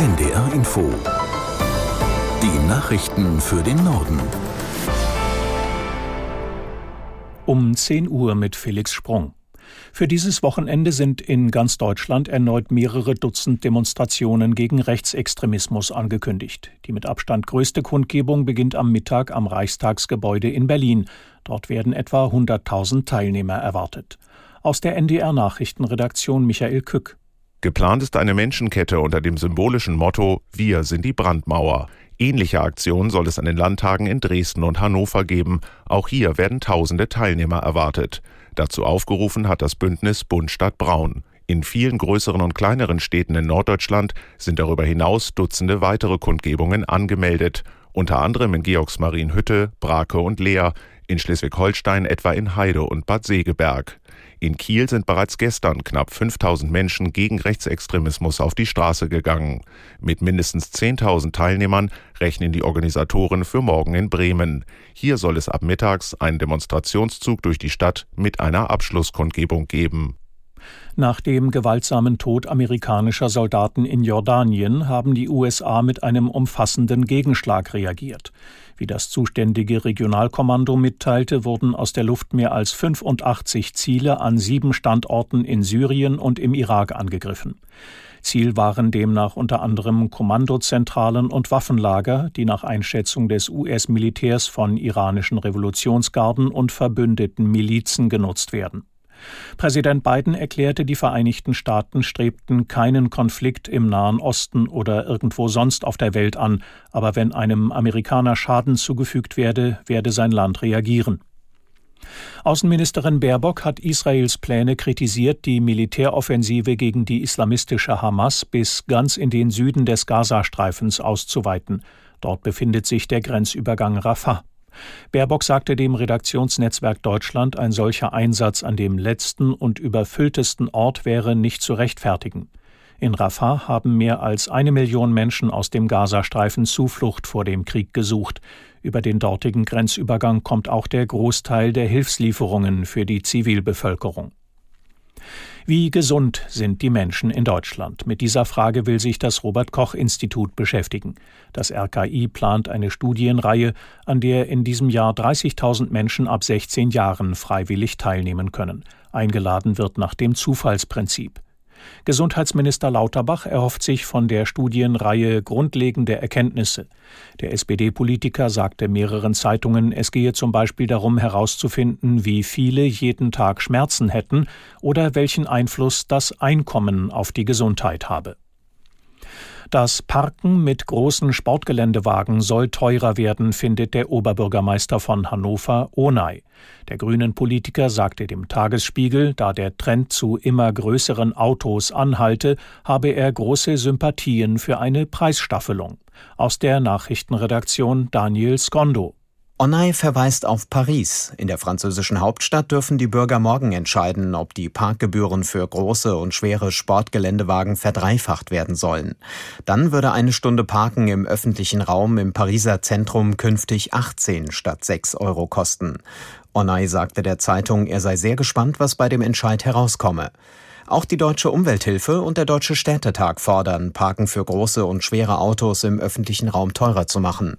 NDR Info. Die Nachrichten für den Norden. Um 10 Uhr mit Felix Sprung. Für dieses Wochenende sind in ganz Deutschland erneut mehrere Dutzend Demonstrationen gegen Rechtsextremismus angekündigt. Die mit Abstand größte Kundgebung beginnt am Mittag am Reichstagsgebäude in Berlin. Dort werden etwa 100.000 Teilnehmer erwartet. Aus der NDR Nachrichtenredaktion Michael Kück. Geplant ist eine Menschenkette unter dem symbolischen Motto Wir sind die Brandmauer. Ähnliche Aktionen soll es an den Landtagen in Dresden und Hannover geben. Auch hier werden tausende Teilnehmer erwartet. Dazu aufgerufen hat das Bündnis Bund Stadt Braun. In vielen größeren und kleineren Städten in Norddeutschland sind darüber hinaus Dutzende weitere Kundgebungen angemeldet, unter anderem in Georgsmarienhütte, Brake und Leer, in Schleswig-Holstein etwa in Heide und Bad Segeberg. In Kiel sind bereits gestern knapp 5000 Menschen gegen Rechtsextremismus auf die Straße gegangen. Mit mindestens 10.000 Teilnehmern rechnen die Organisatoren für morgen in Bremen. Hier soll es ab mittags einen Demonstrationszug durch die Stadt mit einer Abschlusskundgebung geben. Nach dem gewaltsamen Tod amerikanischer Soldaten in Jordanien haben die USA mit einem umfassenden Gegenschlag reagiert. Wie das zuständige Regionalkommando mitteilte, wurden aus der Luft mehr als 85 Ziele an sieben Standorten in Syrien und im Irak angegriffen. Ziel waren demnach unter anderem Kommandozentralen und Waffenlager, die nach Einschätzung des US-Militärs von iranischen Revolutionsgarden und verbündeten Milizen genutzt werden. Präsident Biden erklärte, die Vereinigten Staaten strebten keinen Konflikt im Nahen Osten oder irgendwo sonst auf der Welt an, aber wenn einem Amerikaner Schaden zugefügt werde, werde sein Land reagieren. Außenministerin Baerbock hat Israels Pläne kritisiert, die Militäroffensive gegen die islamistische Hamas bis ganz in den Süden des Gazastreifens auszuweiten. Dort befindet sich der Grenzübergang Rafah. Baerbock sagte dem Redaktionsnetzwerk Deutschland, ein solcher Einsatz an dem letzten und überfülltesten Ort wäre nicht zu rechtfertigen. In Rafah haben mehr als eine Million Menschen aus dem Gazastreifen Zuflucht vor dem Krieg gesucht. Über den dortigen Grenzübergang kommt auch der Großteil der Hilfslieferungen für die Zivilbevölkerung. Wie gesund sind die Menschen in Deutschland? Mit dieser Frage will sich das Robert Koch Institut beschäftigen. Das RKI plant eine Studienreihe, an der in diesem Jahr 30.000 Menschen ab 16 Jahren freiwillig teilnehmen können. Eingeladen wird nach dem Zufallsprinzip. Gesundheitsminister Lauterbach erhofft sich von der Studienreihe grundlegende Erkenntnisse. Der SPD-Politiker sagte mehreren Zeitungen, es gehe zum Beispiel darum herauszufinden, wie viele jeden Tag Schmerzen hätten oder welchen Einfluss das Einkommen auf die Gesundheit habe. Das Parken mit großen Sportgeländewagen soll teurer werden, findet der Oberbürgermeister von Hannover, Onay. Der grünen Politiker sagte dem Tagesspiegel, da der Trend zu immer größeren Autos anhalte, habe er große Sympathien für eine Preisstaffelung. Aus der Nachrichtenredaktion Daniel Skondo. Onay verweist auf Paris. In der französischen Hauptstadt dürfen die Bürger morgen entscheiden, ob die Parkgebühren für große und schwere Sportgeländewagen verdreifacht werden sollen. Dann würde eine Stunde Parken im öffentlichen Raum im Pariser Zentrum künftig 18 statt 6 Euro kosten. Onay sagte der Zeitung, er sei sehr gespannt, was bei dem Entscheid herauskomme. Auch die Deutsche Umwelthilfe und der Deutsche Städtetag fordern, Parken für große und schwere Autos im öffentlichen Raum teurer zu machen.